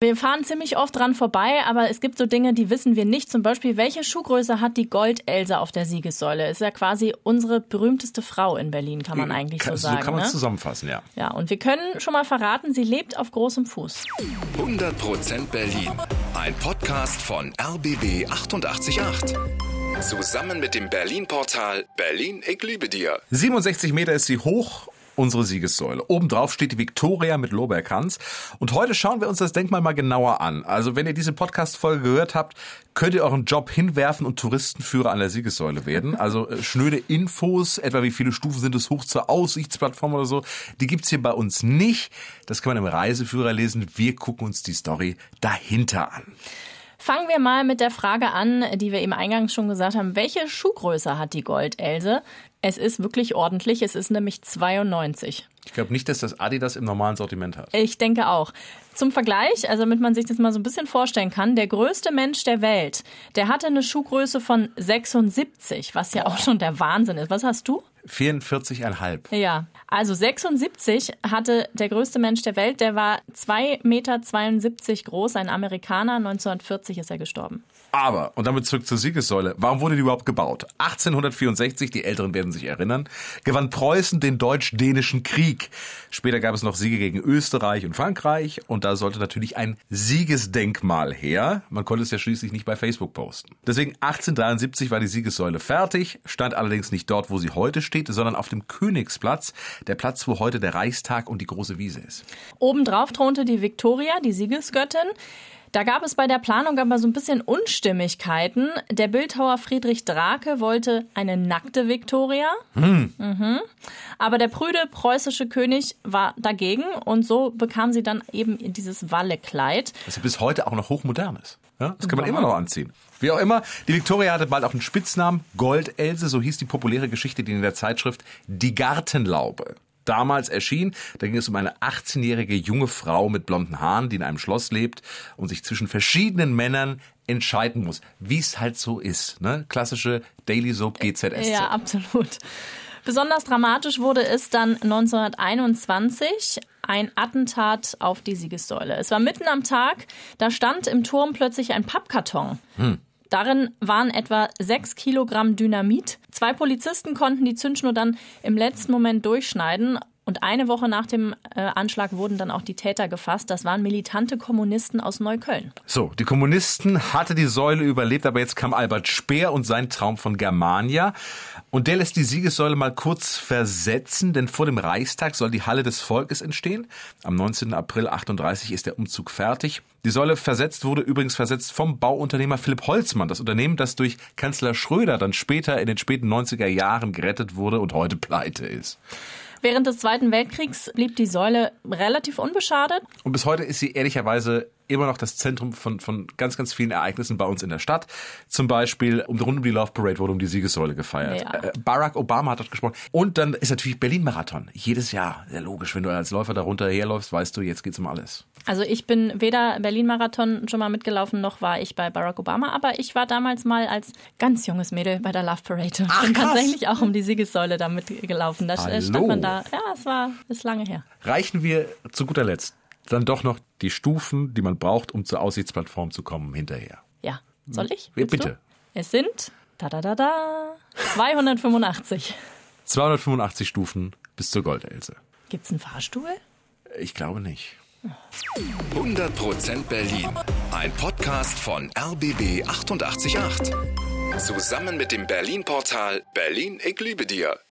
Wir fahren ziemlich oft dran vorbei, aber es gibt so Dinge, die wissen wir nicht. Zum Beispiel, welche Schuhgröße hat die Goldelse auf der Siegessäule? Ist ja quasi unsere berühmteste Frau in Berlin, kann man eigentlich kann, so sagen. So kann man es ne? zusammenfassen, ja. Ja, und wir können schon mal verraten, sie lebt auf großem Fuß. 100% Berlin. Ein Podcast von RBB 888. Zusammen mit dem Berlin-Portal Berlin, ich liebe dir. 67 Meter ist sie hoch unsere Siegessäule. Obendrauf steht die Viktoria mit Lorbeerkranz. Und heute schauen wir uns das Denkmal mal genauer an. Also wenn ihr diese Podcast-Folge gehört habt, könnt ihr euren Job hinwerfen und Touristenführer an der Siegessäule werden. Also äh, schnöde Infos, etwa wie viele Stufen sind es hoch zur Aussichtsplattform oder so, die gibt's hier bei uns nicht. Das kann man im Reiseführer lesen. Wir gucken uns die Story dahinter an. Fangen wir mal mit der Frage an, die wir eben eingangs schon gesagt haben. Welche Schuhgröße hat die Goldelse? Es ist wirklich ordentlich. Es ist nämlich 92. Ich glaube nicht, dass das Adidas im normalen Sortiment hat. Ich denke auch. Zum Vergleich, also damit man sich das mal so ein bisschen vorstellen kann, der größte Mensch der Welt, der hatte eine Schuhgröße von 76, was ja auch schon der Wahnsinn ist. Was hast du? 44,5. Ja, also 76 hatte der größte Mensch der Welt, der war 2,72 Meter groß, ein Amerikaner, 1940 ist er gestorben. Aber, und damit zurück zur Siegessäule, warum wurde die überhaupt gebaut? 1864, die Älteren werden sich erinnern, gewann Preußen den Deutsch-Dänischen Krieg. Später gab es noch Siege gegen Österreich und Frankreich und da sollte natürlich ein Siegesdenkmal her. Man konnte es ja schließlich nicht bei Facebook posten. Deswegen 1873 war die Siegessäule fertig, stand allerdings nicht dort, wo sie heute steht, sondern auf dem Königsplatz, der Platz, wo heute der Reichstag und die große Wiese ist. Obendrauf thronte die Viktoria, die Siegesgöttin. Da gab es bei der Planung aber so ein bisschen Unstimmigkeiten. Der Bildhauer Friedrich Drake wollte eine nackte Viktoria. Hm. Mhm. Aber der prüde preußische König war dagegen und so bekam sie dann eben dieses Wallekleid. Das bis heute auch noch hochmodern ist. Ja, das kann man immer noch anziehen. Wie auch immer, die Viktoria hatte bald auch einen Spitznamen, Goldelse, so hieß die populäre Geschichte, die in der Zeitschrift Die Gartenlaube damals erschien. Da ging es um eine 18-jährige junge Frau mit blonden Haaren, die in einem Schloss lebt und sich zwischen verschiedenen Männern entscheiden muss, wie es halt so ist. Ne? Klassische Daily Soap GZS. Ja, absolut. Besonders dramatisch wurde es dann 1921 ein Attentat auf die Siegessäule. Es war mitten am Tag, da stand im Turm plötzlich ein Pappkarton. Hm. Darin waren etwa sechs Kilogramm Dynamit. Zwei Polizisten konnten die Zündschnur dann im letzten Moment durchschneiden. Und eine Woche nach dem äh, Anschlag wurden dann auch die Täter gefasst. Das waren militante Kommunisten aus Neukölln. So, die Kommunisten hatte die Säule überlebt, aber jetzt kam Albert Speer und sein Traum von Germania. Und der lässt die Siegessäule mal kurz versetzen, denn vor dem Reichstag soll die Halle des Volkes entstehen. Am 19. April 38 ist der Umzug fertig. Die Säule versetzt wurde übrigens versetzt vom Bauunternehmer Philipp Holzmann. Das Unternehmen, das durch Kanzler Schröder dann später in den späten 90er Jahren gerettet wurde und heute pleite ist. Während des Zweiten Weltkriegs blieb die Säule relativ unbeschadet. Und bis heute ist sie ehrlicherweise immer noch das Zentrum von, von ganz, ganz vielen Ereignissen bei uns in der Stadt. Zum Beispiel um, rund um die Love Parade wurde um die Siegessäule gefeiert. Ja. Äh, Barack Obama hat dort gesprochen. Und dann ist natürlich Berlin-Marathon. Jedes Jahr. Sehr logisch. Wenn du als Läufer darunter herläufst, weißt du, jetzt geht's um alles. Also ich bin weder Berlin-Marathon schon mal mitgelaufen, noch war ich bei Barack Obama, aber ich war damals mal als ganz junges Mädel bei der Love Parade. Ach, bin tatsächlich auch um die Siegessäule da mitgelaufen. Da Hallo. stand man da. Ja, es war, ist lange her. Reichen wir zu guter Letzt dann doch noch die Stufen, die man braucht, um zur Aussichtsplattform zu kommen, hinterher. Ja. Soll ich? Willst Bitte. Du? Es sind da da da da 285. 285 Stufen bis zur Goldelse. Gibt's einen Fahrstuhl? Ich glaube nicht. 100% Berlin. Ein Podcast von RBB 888. Zusammen mit dem Berlin-Portal Berlin, ich liebe dir.